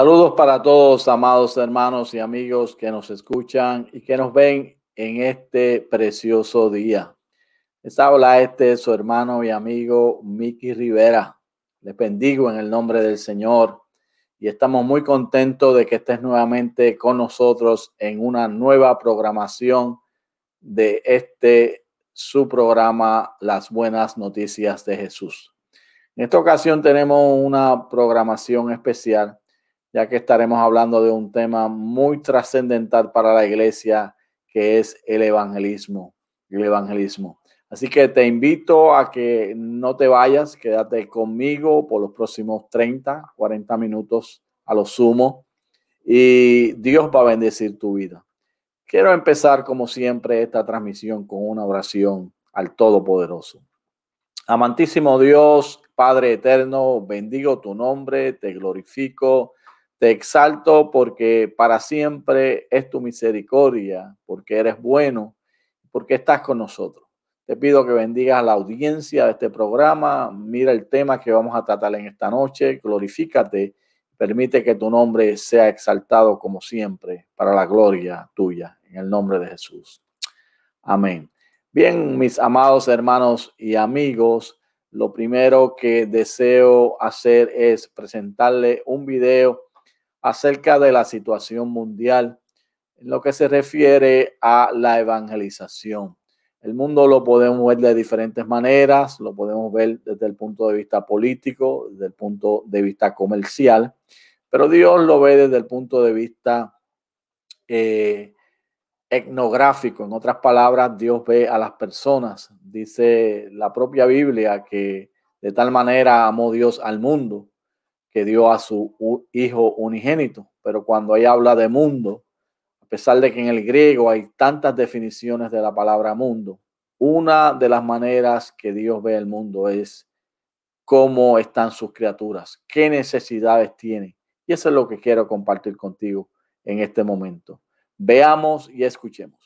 Saludos para todos, amados hermanos y amigos que nos escuchan y que nos ven en este precioso día. Les habla este su hermano y amigo Miki Rivera. Les bendigo en el nombre del Señor y estamos muy contentos de que estés nuevamente con nosotros en una nueva programación de este su programa Las Buenas Noticias de Jesús. En esta ocasión tenemos una programación especial ya que estaremos hablando de un tema muy trascendental para la iglesia, que es el evangelismo. El evangelismo. Así que te invito a que no te vayas, quédate conmigo por los próximos 30, 40 minutos a lo sumo y Dios va a bendecir tu vida. Quiero empezar como siempre esta transmisión con una oración al Todopoderoso. Amantísimo Dios, Padre eterno, bendigo tu nombre, te glorifico, te exalto porque para siempre es tu misericordia, porque eres bueno, porque estás con nosotros. Te pido que bendigas a la audiencia de este programa. Mira el tema que vamos a tratar en esta noche. Glorifícate. Permite que tu nombre sea exaltado como siempre para la gloria tuya. En el nombre de Jesús. Amén. Bien, mis amados hermanos y amigos, lo primero que deseo hacer es presentarle un video acerca de la situación mundial en lo que se refiere a la evangelización. El mundo lo podemos ver de diferentes maneras, lo podemos ver desde el punto de vista político, desde el punto de vista comercial, pero Dios lo ve desde el punto de vista eh, etnográfico. En otras palabras, Dios ve a las personas. Dice la propia Biblia que de tal manera amó Dios al mundo que dio a su hijo unigénito. Pero cuando ahí habla de mundo, a pesar de que en el griego hay tantas definiciones de la palabra mundo, una de las maneras que Dios ve el mundo es cómo están sus criaturas, qué necesidades tienen. Y eso es lo que quiero compartir contigo en este momento. Veamos y escuchemos.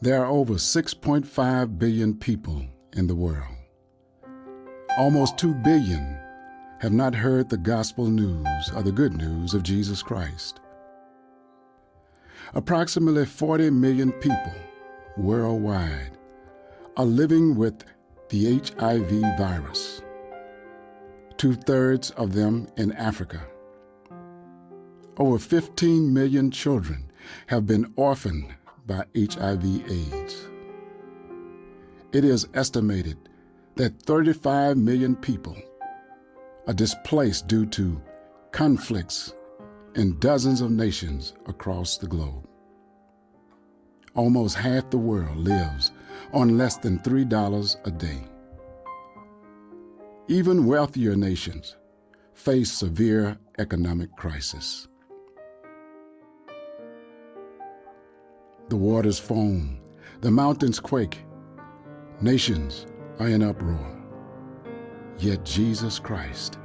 There are over 6.5 billion people in the world. Almost 2 billion have not heard the gospel news or the good news of Jesus Christ. Approximately 40 million people worldwide are living with the HIV virus, two thirds of them in Africa. Over 15 million children have been orphaned by HIV/AIDS. It is estimated that 35 million people are displaced due to conflicts in dozens of nations across the globe. Almost half the world lives on less than $3 a day. Even wealthier nations face severe economic crisis. The waters foam, the mountains quake, nations are in uproar. Yet Jesus Christ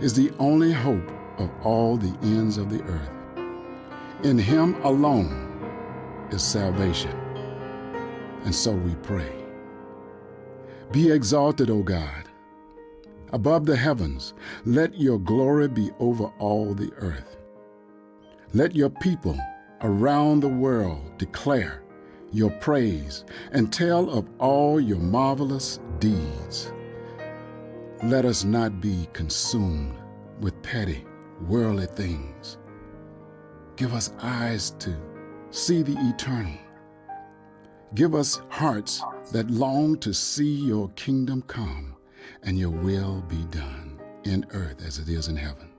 is the only hope of all the ends of the earth. In Him alone is salvation. And so we pray. Be exalted, O God. Above the heavens, let your glory be over all the earth. Let your people around the world declare your praise and tell of all your marvelous deeds. Let us not be consumed with petty, worldly things. Give us eyes to see the eternal. Give us hearts that long to see your kingdom come and your will be done in earth as it is in heaven.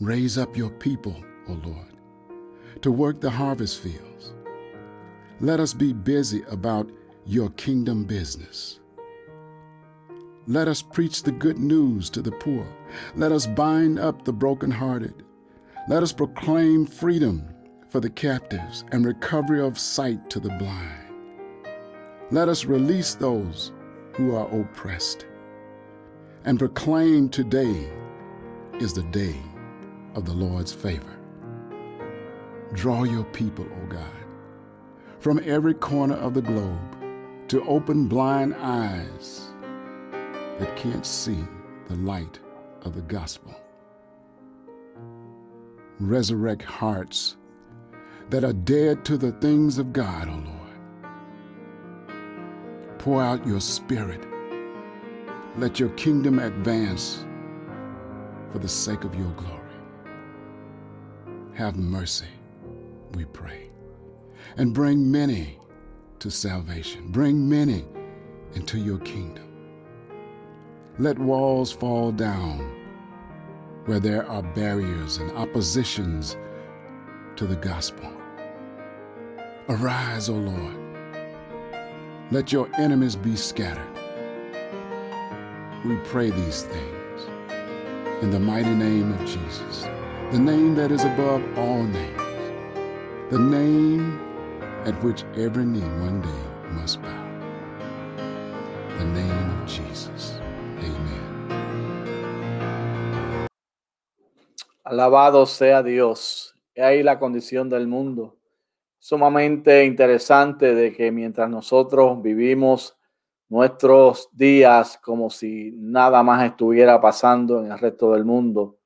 Raise up your people, O Lord to work the harvest fields. Let us be busy about your kingdom business. Let us preach the good news to the poor. Let us bind up the brokenhearted. Let us proclaim freedom for the captives and recovery of sight to the blind. Let us release those who are oppressed and proclaim today is the day of the Lord's favor. Draw your people, O God. from every corner of the globe to open blind eyes that can't see the light of the gospel. Resurrect hearts that are dead to the things of God, O Lord. Pour out your spirit. Let your kingdom advance for the sake of your glory. Have mercy, we pray, and bring many to salvation. Bring many into your kingdom. Let walls fall down where there are barriers and oppositions to the gospel. Arise, O Lord. Let your enemies be scattered. We pray these things in the mighty name of Jesus, the name that is above all names, the name at which every knee one day must bow. The name of Jesus. Amen. Alabado sea Dios. Y ahí la condición del mundo. Sumamente interesante de que mientras nosotros vivimos nuestros días como si nada más estuviera pasando en el resto del mundo,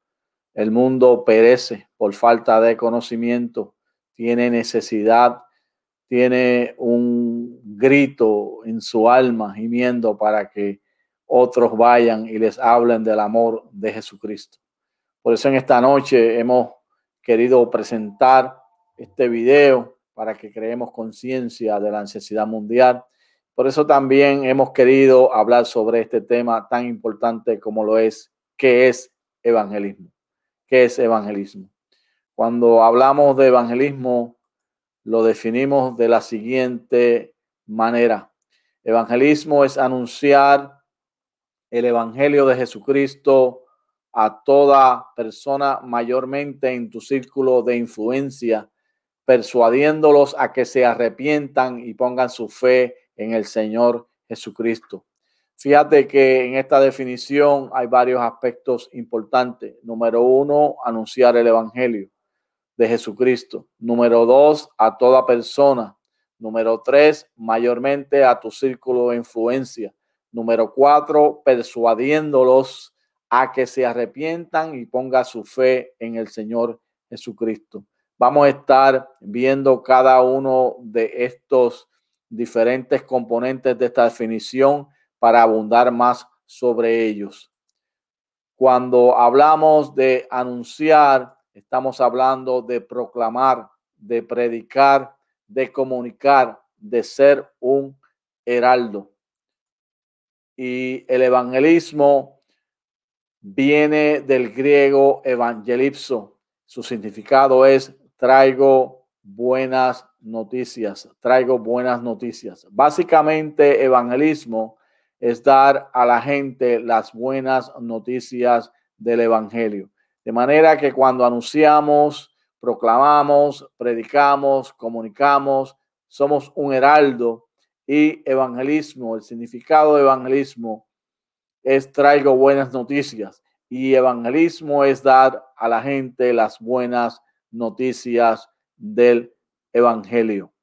el mundo perece por falta de conocimiento, tiene necesidad tiene un grito en su alma gimiendo para que otros vayan y les hablen del amor de Jesucristo. Por eso en esta noche hemos querido presentar este video para que creemos conciencia de la necesidad mundial. Por eso también hemos querido hablar sobre este tema tan importante como lo es, ¿qué es evangelismo? ¿Qué es evangelismo? Cuando hablamos de evangelismo, lo definimos de la siguiente manera. Evangelismo es anunciar el Evangelio de Jesucristo a toda persona, mayormente en tu círculo de influencia, persuadiéndolos a que se arrepientan y pongan su fe en el Señor Jesucristo. Fíjate que en esta definición hay varios aspectos importantes. Número uno, anunciar el Evangelio de Jesucristo. Número dos, a toda persona. Número tres, mayormente a tu círculo de influencia. Número cuatro, persuadiéndolos a que se arrepientan y ponga su fe en el Señor Jesucristo. Vamos a estar viendo cada uno de estos diferentes componentes de esta definición para abundar más sobre ellos. Cuando hablamos de anunciar, Estamos hablando de proclamar, de predicar, de comunicar, de ser un heraldo. Y el evangelismo viene del griego evangelipso. Su significado es traigo buenas noticias, traigo buenas noticias. Básicamente, evangelismo es dar a la gente las buenas noticias del evangelio. De manera que cuando anunciamos, proclamamos, predicamos, comunicamos, somos un heraldo y evangelismo, el significado de evangelismo es traigo buenas noticias y evangelismo es dar a la gente las buenas noticias del evangelio.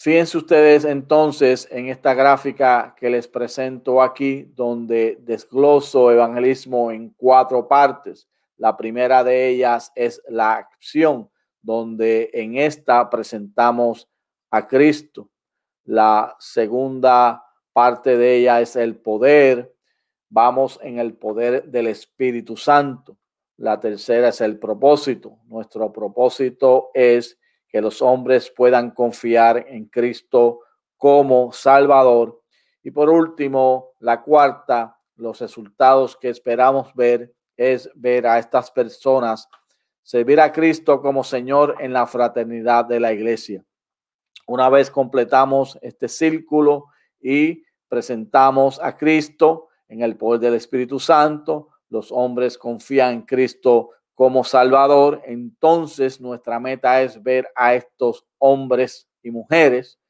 Fíjense ustedes entonces en esta gráfica que les presento aquí, donde desgloso evangelismo en cuatro partes. La primera de ellas es la acción, donde en esta presentamos a Cristo. La segunda parte de ella es el poder. Vamos en el poder del Espíritu Santo. La tercera es el propósito. Nuestro propósito es que los hombres puedan confiar en Cristo como Salvador. Y por último, la cuarta, los resultados que esperamos ver es ver a estas personas servir a Cristo como Señor en la fraternidad de la iglesia. Una vez completamos este círculo y presentamos a Cristo en el poder del Espíritu Santo, los hombres confían en Cristo como Salvador, entonces nuestra meta es ver a estos hombres y mujeres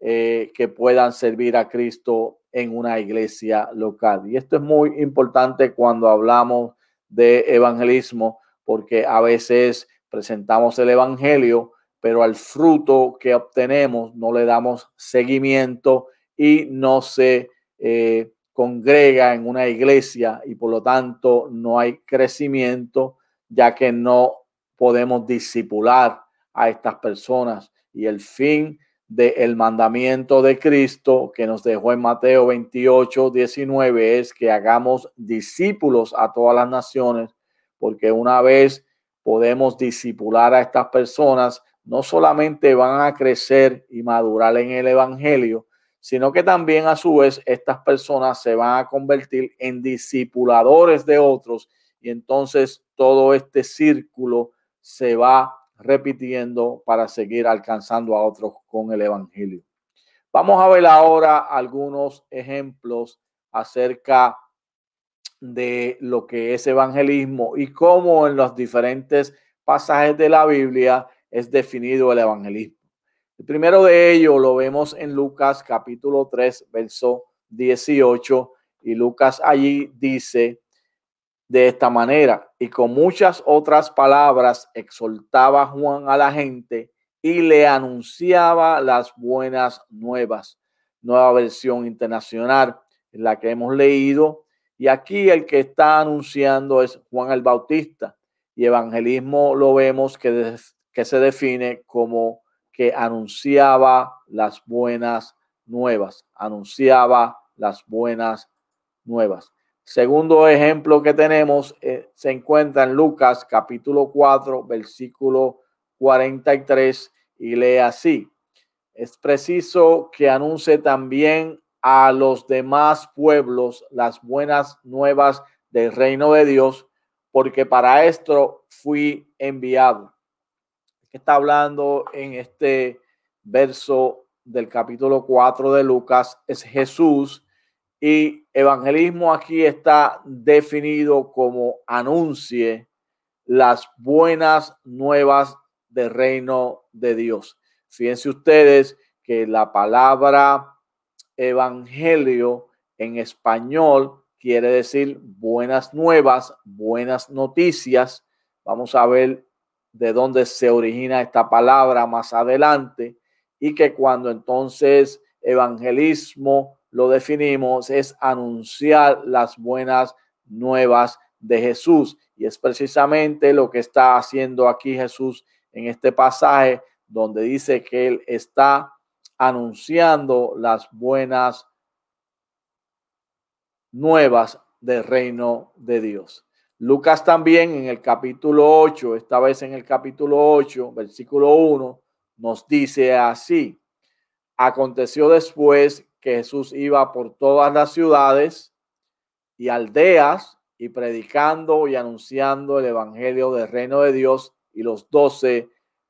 eh, que puedan servir a Cristo en una iglesia local. Y esto es muy importante cuando hablamos de evangelismo, porque a veces presentamos el evangelio, pero al fruto que obtenemos no le damos seguimiento y no se eh, congrega en una iglesia y por lo tanto no hay crecimiento, ya que no podemos disipular a estas personas. Y el fin del mandamiento de Cristo que nos dejó en Mateo 28, 19 es que hagamos discípulos a todas las naciones, porque una vez podemos disipular a estas personas, no solamente van a crecer y madurar en el Evangelio, sino que también a su vez estas personas se van a convertir en discipuladores de otros y entonces todo este círculo se va repitiendo para seguir alcanzando a otros con el Evangelio. Vamos a ver ahora algunos ejemplos acerca de lo que es evangelismo y cómo en los diferentes pasajes de la Biblia es definido el evangelismo. El primero de ellos lo vemos en Lucas capítulo 3, verso 18. Y Lucas allí dice de esta manera, y con muchas otras palabras exhortaba Juan a la gente y le anunciaba las buenas nuevas. Nueva versión internacional en la que hemos leído. Y aquí el que está anunciando es Juan el Bautista. Y evangelismo lo vemos que, que se define como que anunciaba las buenas nuevas, anunciaba las buenas nuevas. Segundo ejemplo que tenemos eh, se encuentra en Lucas capítulo 4, versículo 43 y lee así. Es preciso que anuncie también a los demás pueblos las buenas nuevas del reino de Dios, porque para esto fui enviado está hablando en este verso del capítulo 4 de Lucas es Jesús y evangelismo aquí está definido como anuncie las buenas nuevas del reino de Dios. Fíjense ustedes que la palabra evangelio en español quiere decir buenas nuevas, buenas noticias. Vamos a ver de dónde se origina esta palabra más adelante y que cuando entonces evangelismo lo definimos es anunciar las buenas nuevas de Jesús y es precisamente lo que está haciendo aquí Jesús en este pasaje donde dice que él está anunciando las buenas nuevas del reino de Dios. Lucas también en el capítulo 8, esta vez en el capítulo 8, versículo 1, nos dice así. Aconteció después que Jesús iba por todas las ciudades y aldeas y predicando y anunciando el evangelio del reino de Dios y los doce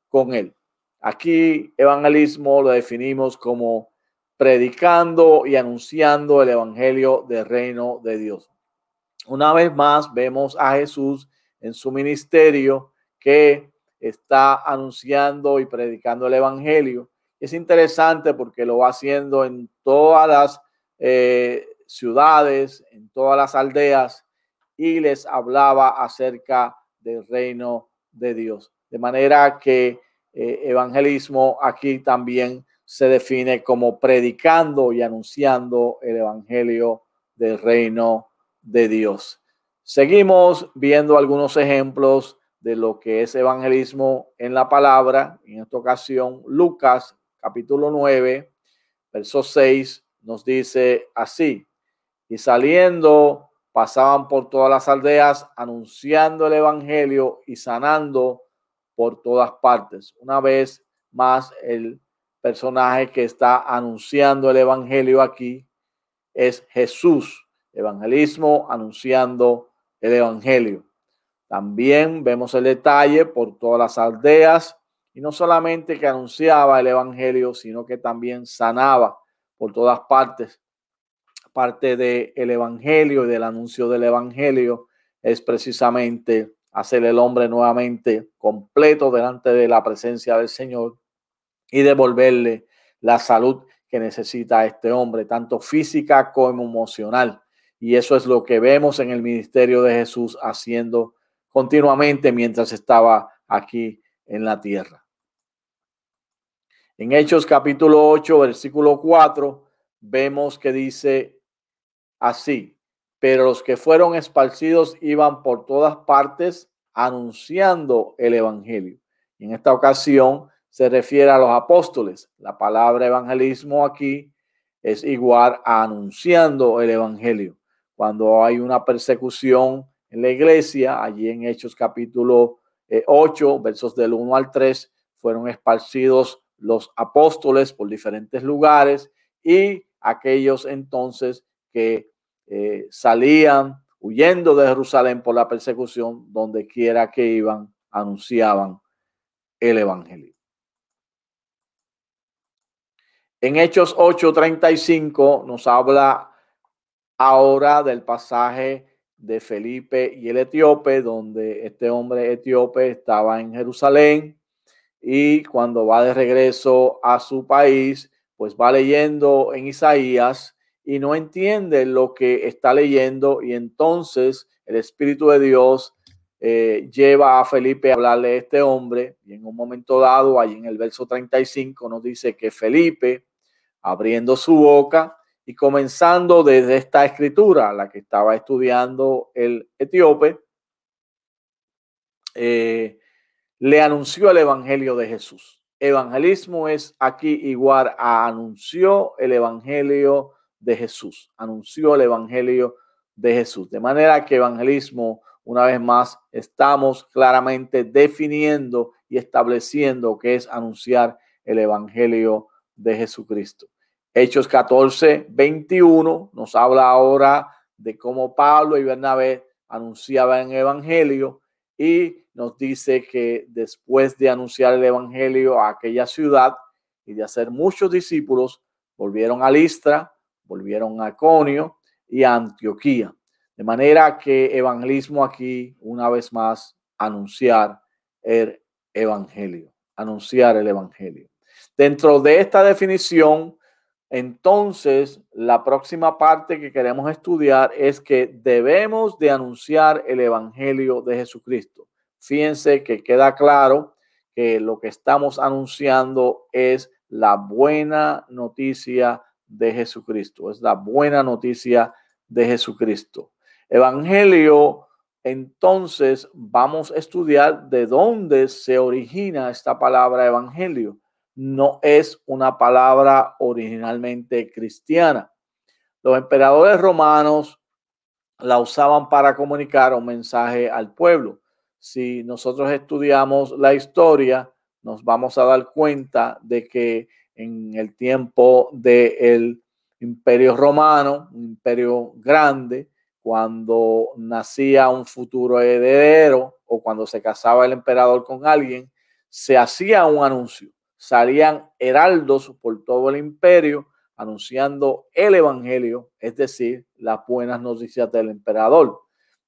con él. Aquí evangelismo lo definimos como predicando y anunciando el evangelio del reino de Dios. Una vez más vemos a Jesús en su ministerio que está anunciando y predicando el Evangelio. Es interesante porque lo va haciendo en todas las eh, ciudades, en todas las aldeas y les hablaba acerca del reino de Dios. De manera que eh, evangelismo aquí también se define como predicando y anunciando el Evangelio del reino de Dios. Seguimos viendo algunos ejemplos de lo que es evangelismo en la palabra. En esta ocasión, Lucas capítulo 9, verso 6 nos dice así, y saliendo pasaban por todas las aldeas anunciando el evangelio y sanando por todas partes. Una vez más, el personaje que está anunciando el evangelio aquí es Jesús evangelismo, anunciando el evangelio. También vemos el detalle por todas las aldeas y no solamente que anunciaba el evangelio, sino que también sanaba por todas partes. Parte del el evangelio y del anuncio del evangelio es precisamente hacer el hombre nuevamente completo delante de la presencia del Señor y devolverle la salud que necesita este hombre, tanto física como emocional. Y eso es lo que vemos en el ministerio de Jesús haciendo continuamente mientras estaba aquí en la tierra. En Hechos capítulo 8, versículo 4, vemos que dice así, pero los que fueron esparcidos iban por todas partes anunciando el Evangelio. En esta ocasión se refiere a los apóstoles. La palabra evangelismo aquí es igual a anunciando el Evangelio. Cuando hay una persecución en la iglesia, allí en Hechos capítulo 8, eh, versos del 1 al 3, fueron esparcidos los apóstoles por diferentes lugares y aquellos entonces que eh, salían huyendo de Jerusalén por la persecución, donde quiera que iban, anunciaban el Evangelio. En Hechos 8:35 nos habla ahora del pasaje de Felipe y el etíope, donde este hombre etíope estaba en Jerusalén y cuando va de regreso a su país, pues va leyendo en Isaías y no entiende lo que está leyendo y entonces el Espíritu de Dios eh, lleva a Felipe a hablarle a este hombre y en un momento dado, ahí en el verso 35 nos dice que Felipe, abriendo su boca y comenzando desde esta escritura, la que estaba estudiando el etíope, eh, le anunció el Evangelio de Jesús. Evangelismo es aquí igual a anunció el Evangelio de Jesús, anunció el Evangelio de Jesús. De manera que evangelismo, una vez más, estamos claramente definiendo y estableciendo que es anunciar el Evangelio de Jesucristo. Hechos 14, 21 nos habla ahora de cómo Pablo y Bernabé anunciaban el Evangelio y nos dice que después de anunciar el Evangelio a aquella ciudad y de hacer muchos discípulos, volvieron a Listra, volvieron a Conio y a Antioquía. De manera que evangelismo aquí, una vez más, anunciar el Evangelio, anunciar el Evangelio. Dentro de esta definición, entonces, la próxima parte que queremos estudiar es que debemos de anunciar el Evangelio de Jesucristo. Fíjense que queda claro que lo que estamos anunciando es la buena noticia de Jesucristo, es la buena noticia de Jesucristo. Evangelio, entonces vamos a estudiar de dónde se origina esta palabra evangelio. No es una palabra originalmente cristiana. Los emperadores romanos la usaban para comunicar un mensaje al pueblo si nosotros estudiamos la historia, nos vamos a dar cuenta de que en el tiempo del imperio romano, un imperio grande, cuando nacía un futuro heredero o cuando se casaba el emperador con alguien, se hacía un anuncio. Salían heraldos por todo el imperio anunciando el evangelio, es decir, las buenas noticias del emperador.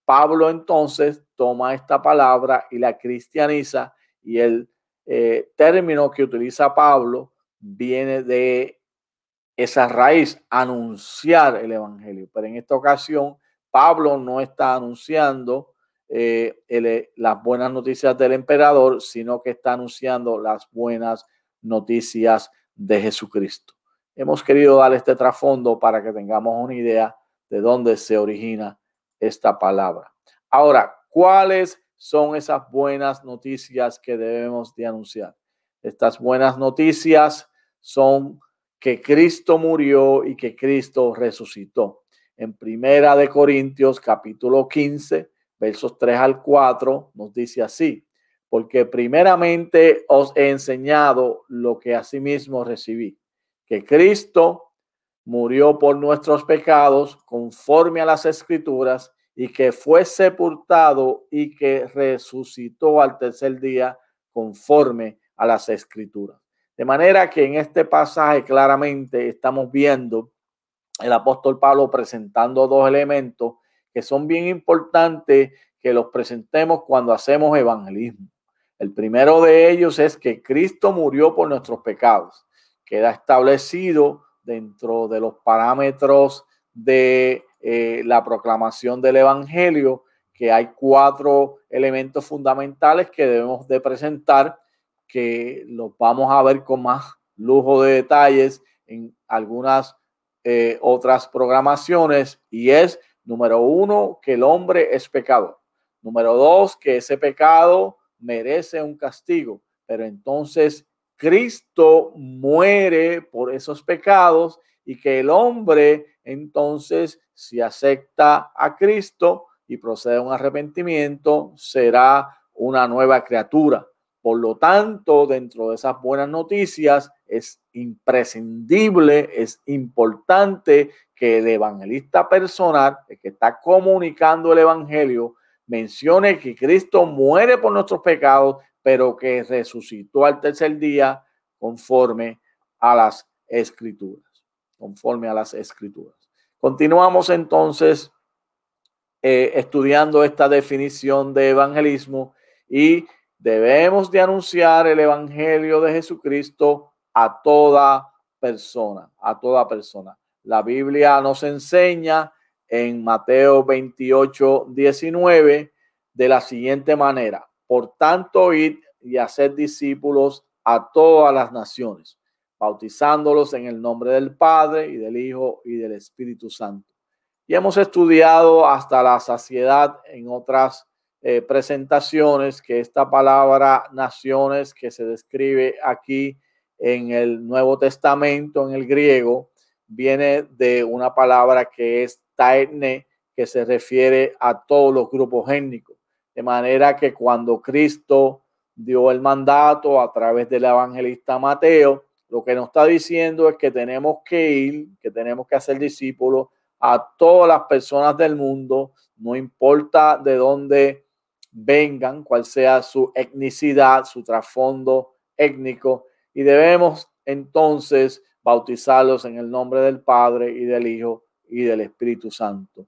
Pablo entonces toma esta palabra y la cristianiza y el eh, término que utiliza Pablo viene de esa raíz, anunciar el Evangelio. Pero en esta ocasión, Pablo no está anunciando eh, eh, las buenas noticias del emperador, sino que está anunciando las buenas noticias de Jesucristo. Hemos querido dar este trasfondo para que tengamos una idea de dónde se origina esta palabra. Ahora, ¿cuáles son esas buenas noticias que debemos de anunciar? Estas buenas noticias son que Cristo murió y que Cristo resucitó. En Primera de Corintios capítulo 15, versos 3 al 4 nos dice así: porque primeramente os he enseñado lo que asimismo recibí, que Cristo murió por nuestros pecados conforme a las escrituras y que fue sepultado y que resucitó al tercer día conforme a las escrituras. De manera que en este pasaje claramente estamos viendo el apóstol Pablo presentando dos elementos que son bien importantes que los presentemos cuando hacemos evangelismo. El primero de ellos es que Cristo murió por nuestros pecados. Queda establecido dentro de los parámetros de eh, la proclamación del Evangelio, que hay cuatro elementos fundamentales que debemos de presentar, que los vamos a ver con más lujo de detalles en algunas eh, otras programaciones y es, número uno, que el hombre es pecador. Número dos, que ese pecado merece un castigo, pero entonces Cristo muere por esos pecados y que el hombre entonces si acepta a Cristo y procede a un arrepentimiento, será una nueva criatura. Por lo tanto, dentro de esas buenas noticias, es imprescindible, es importante que el evangelista personal, el que está comunicando el evangelio, mencione que Cristo muere por nuestros pecados, pero que resucitó al tercer día conforme a las escrituras, conforme a las escrituras. Continuamos entonces eh, estudiando esta definición de evangelismo y debemos de anunciar el evangelio de Jesucristo a toda persona, a toda persona. La Biblia nos enseña en Mateo 28, 19 de la siguiente manera. Por tanto, id y hacer discípulos a todas las naciones, bautizándolos en el nombre del Padre y del Hijo y del Espíritu Santo. Y hemos estudiado hasta la saciedad en otras eh, presentaciones que esta palabra naciones que se describe aquí en el Nuevo Testamento, en el griego, viene de una palabra que es taetne, que se refiere a todos los grupos étnicos. De manera que cuando Cristo dio el mandato a través del evangelista Mateo, lo que nos está diciendo es que tenemos que ir, que tenemos que hacer discípulos a todas las personas del mundo, no importa de dónde vengan, cuál sea su etnicidad, su trasfondo étnico, y debemos entonces bautizarlos en el nombre del Padre y del Hijo y del Espíritu Santo.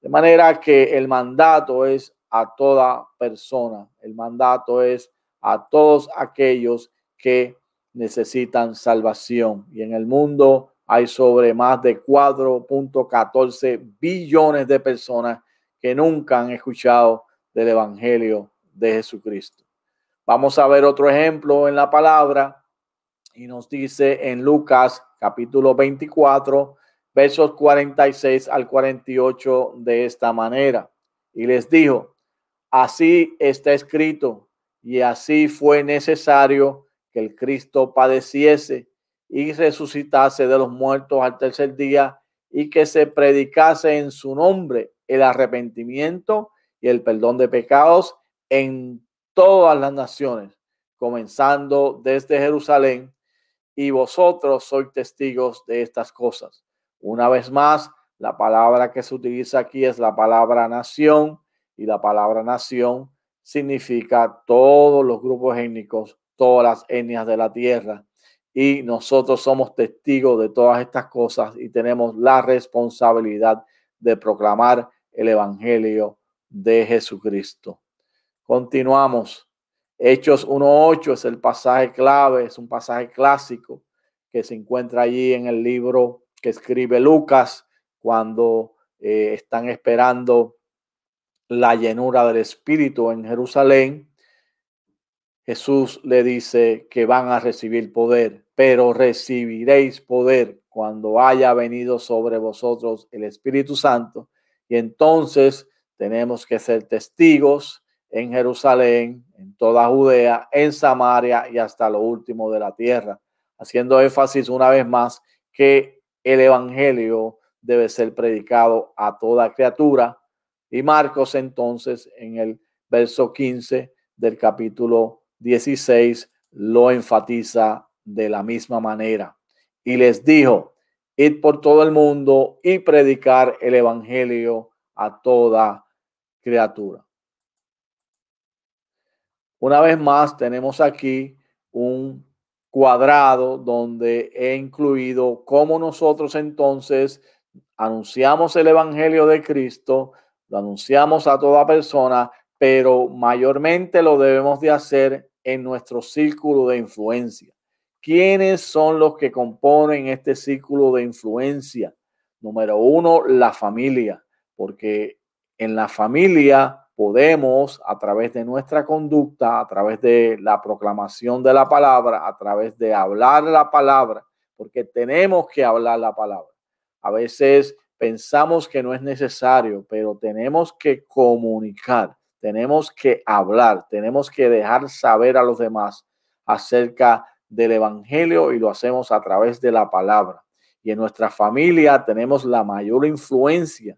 De manera que el mandato es a toda persona, el mandato es a todos aquellos que necesitan salvación. Y en el mundo hay sobre más de 4.14 billones de personas que nunca han escuchado del Evangelio de Jesucristo. Vamos a ver otro ejemplo en la palabra y nos dice en Lucas capítulo 24, versos 46 al 48 de esta manera. Y les dijo, así está escrito y así fue necesario que el Cristo padeciese y resucitase de los muertos al tercer día y que se predicase en su nombre el arrepentimiento y el perdón de pecados en todas las naciones, comenzando desde Jerusalén, y vosotros sois testigos de estas cosas. Una vez más, la palabra que se utiliza aquí es la palabra nación, y la palabra nación significa todos los grupos étnicos, todas las etnias de la tierra. Y nosotros somos testigos de todas estas cosas y tenemos la responsabilidad de proclamar el Evangelio de Jesucristo. Continuamos. Hechos 1.8 es el pasaje clave, es un pasaje clásico que se encuentra allí en el libro que escribe Lucas cuando eh, están esperando la llenura del Espíritu en Jerusalén. Jesús le dice que van a recibir poder, pero recibiréis poder cuando haya venido sobre vosotros el Espíritu Santo. Y entonces tenemos que ser testigos en Jerusalén, en toda Judea, en Samaria y hasta lo último de la tierra, haciendo énfasis una vez más que el Evangelio debe ser predicado a toda criatura. Y Marcos entonces en el verso 15 del capítulo 16 lo enfatiza de la misma manera. Y les dijo, id por todo el mundo y predicar el Evangelio a toda criatura. Una vez más, tenemos aquí un cuadrado donde he incluido cómo nosotros entonces anunciamos el Evangelio de Cristo, lo anunciamos a toda persona, pero mayormente lo debemos de hacer en nuestro círculo de influencia. ¿Quiénes son los que componen este círculo de influencia? Número uno, la familia, porque en la familia podemos, a través de nuestra conducta, a través de la proclamación de la palabra, a través de hablar la palabra, porque tenemos que hablar la palabra. A veces pensamos que no es necesario, pero tenemos que comunicar, tenemos que hablar, tenemos que dejar saber a los demás acerca del Evangelio y lo hacemos a través de la palabra. Y en nuestra familia tenemos la mayor influencia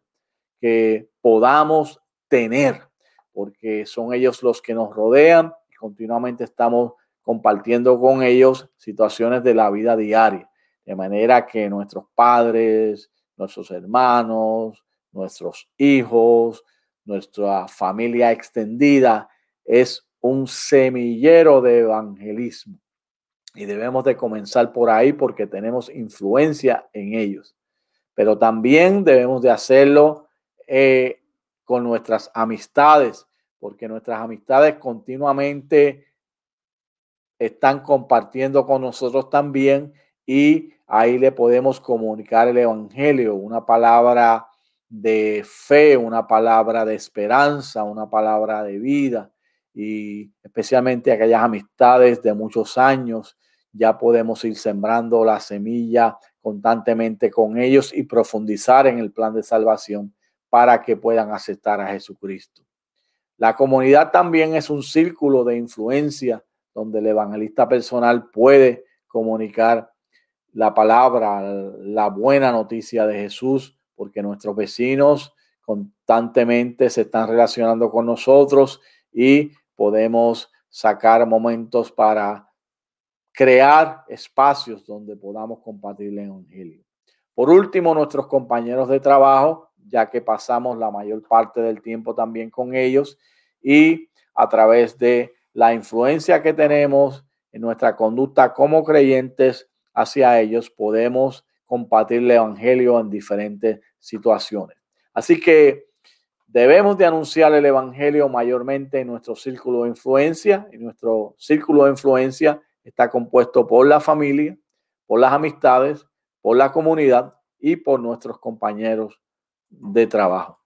que podamos tener porque son ellos los que nos rodean y continuamente estamos compartiendo con ellos situaciones de la vida diaria, de manera que nuestros padres, nuestros hermanos, nuestros hijos, nuestra familia extendida es un semillero de evangelismo. Y debemos de comenzar por ahí porque tenemos influencia en ellos. Pero también debemos de hacerlo eh, con nuestras amistades, porque nuestras amistades continuamente están compartiendo con nosotros también y ahí le podemos comunicar el Evangelio, una palabra de fe, una palabra de esperanza, una palabra de vida. Y especialmente aquellas amistades de muchos años, ya podemos ir sembrando la semilla constantemente con ellos y profundizar en el plan de salvación para que puedan aceptar a Jesucristo. La comunidad también es un círculo de influencia donde el evangelista personal puede comunicar la palabra, la buena noticia de Jesús, porque nuestros vecinos constantemente se están relacionando con nosotros y podemos sacar momentos para crear espacios donde podamos compartir el Evangelio. Por último, nuestros compañeros de trabajo ya que pasamos la mayor parte del tiempo también con ellos y a través de la influencia que tenemos en nuestra conducta como creyentes hacia ellos, podemos compartir el Evangelio en diferentes situaciones. Así que debemos de anunciar el Evangelio mayormente en nuestro círculo de influencia. Y nuestro círculo de influencia está compuesto por la familia, por las amistades, por la comunidad y por nuestros compañeros de trabajo.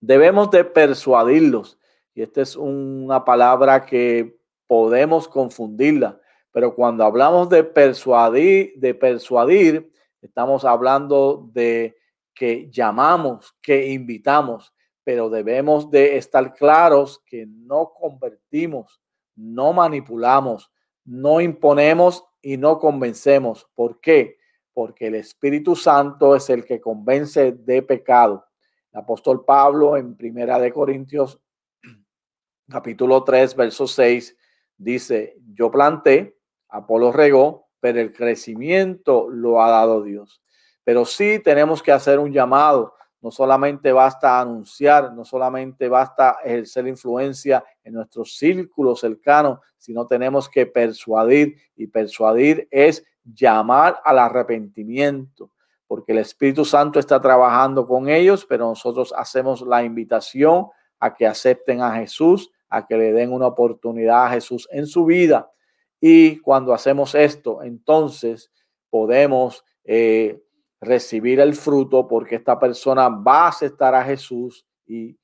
Debemos de persuadirlos, y esta es una palabra que podemos confundirla, pero cuando hablamos de persuadir, de persuadir, estamos hablando de que llamamos, que invitamos, pero debemos de estar claros que no convertimos, no manipulamos, no imponemos y no convencemos. ¿Por qué? Porque el Espíritu Santo es el que convence de pecado. El apóstol Pablo en Primera de Corintios capítulo 3, verso 6 dice, yo planté, Apolo regó, pero el crecimiento lo ha dado Dios. Pero sí tenemos que hacer un llamado. No solamente basta anunciar, no solamente basta ejercer influencia en nuestro círculo cercano, sino tenemos que persuadir. Y persuadir es llamar al arrepentimiento, porque el Espíritu Santo está trabajando con ellos, pero nosotros hacemos la invitación a que acepten a Jesús, a que le den una oportunidad a Jesús en su vida. Y cuando hacemos esto, entonces podemos eh, recibir el fruto porque esta persona va a aceptar a Jesús y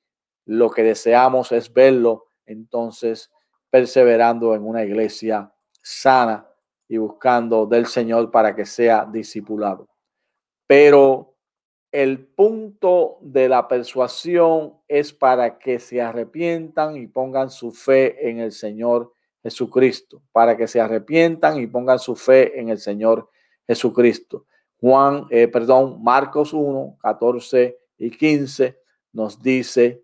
lo que deseamos es verlo entonces perseverando en una iglesia sana y buscando del Señor para que sea discipulado. Pero el punto de la persuasión es para que se arrepientan y pongan su fe en el Señor Jesucristo, para que se arrepientan y pongan su fe en el Señor Jesucristo. Juan, eh, perdón, Marcos 1, 14 y 15 nos dice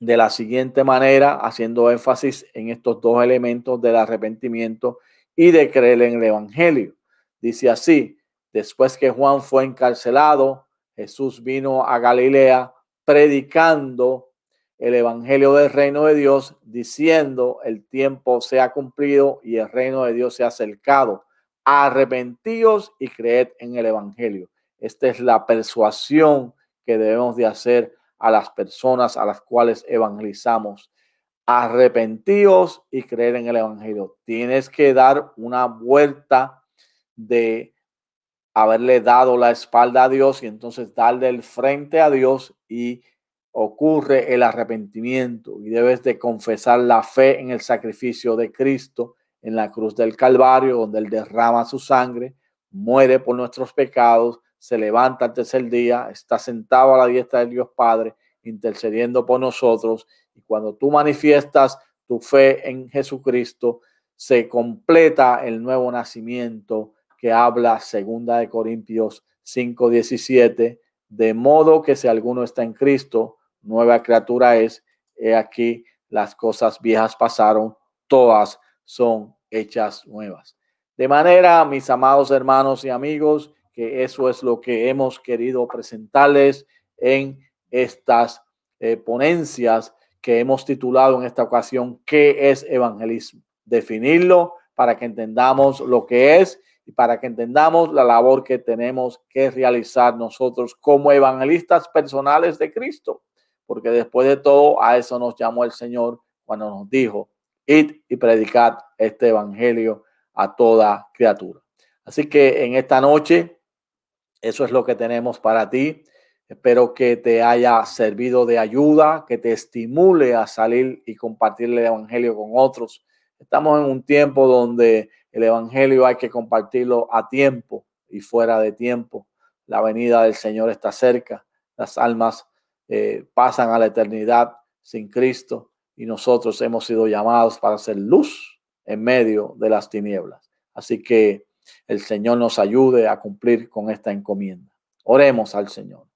de la siguiente manera, haciendo énfasis en estos dos elementos del arrepentimiento y de creer en el Evangelio. Dice así, después que Juan fue encarcelado, Jesús vino a Galilea predicando el Evangelio del reino de Dios, diciendo, el tiempo se ha cumplido y el reino de Dios se ha acercado. Arrepentíos y creed en el Evangelio. Esta es la persuasión que debemos de hacer a las personas a las cuales evangelizamos arrepentíos y creer en el Evangelio. Tienes que dar una vuelta de haberle dado la espalda a Dios y entonces darle el frente a Dios y ocurre el arrepentimiento y debes de confesar la fe en el sacrificio de Cristo en la cruz del Calvario, donde Él derrama su sangre, muere por nuestros pecados, se levanta al tercer día, está sentado a la diestra del Dios Padre, intercediendo por nosotros. Y cuando tú manifiestas tu fe en Jesucristo, se completa el nuevo nacimiento que habla segunda de Corintios 5:17, de modo que si alguno está en Cristo, nueva criatura es, he aquí las cosas viejas pasaron, todas son hechas nuevas. De manera, mis amados hermanos y amigos, que eso es lo que hemos querido presentarles en estas eh, ponencias que hemos titulado en esta ocasión, ¿qué es evangelismo? Definirlo para que entendamos lo que es y para que entendamos la labor que tenemos que realizar nosotros como evangelistas personales de Cristo porque después de todo a eso nos llamó el Señor cuando nos dijo, id y predicad este evangelio a toda criatura. Así que en esta noche, eso es lo que tenemos para ti. Espero que te haya servido de ayuda, que te estimule a salir y compartir el evangelio con otros. Estamos en un tiempo donde el evangelio hay que compartirlo a tiempo y fuera de tiempo. La venida del Señor está cerca. Las almas eh, pasan a la eternidad sin Cristo y nosotros hemos sido llamados para ser luz en medio de las tinieblas. Así que el Señor nos ayude a cumplir con esta encomienda. Oremos al Señor.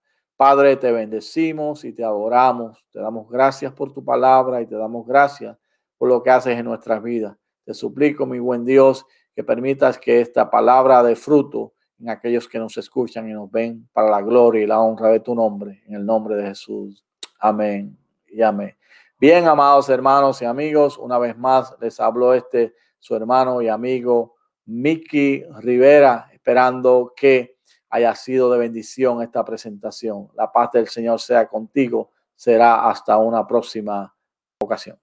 Padre, te bendecimos y te adoramos. Te damos gracias por tu palabra y te damos gracias por lo que haces en nuestras vidas. Te suplico, mi buen Dios, que permitas que esta palabra de fruto en aquellos que nos escuchan y nos ven para la gloria y la honra de tu nombre, en el nombre de Jesús. Amén y amén. Bien, amados hermanos y amigos, una vez más les habló este su hermano y amigo Miki Rivera, esperando que haya sido de bendición esta presentación. La paz del Señor sea contigo. Será hasta una próxima ocasión.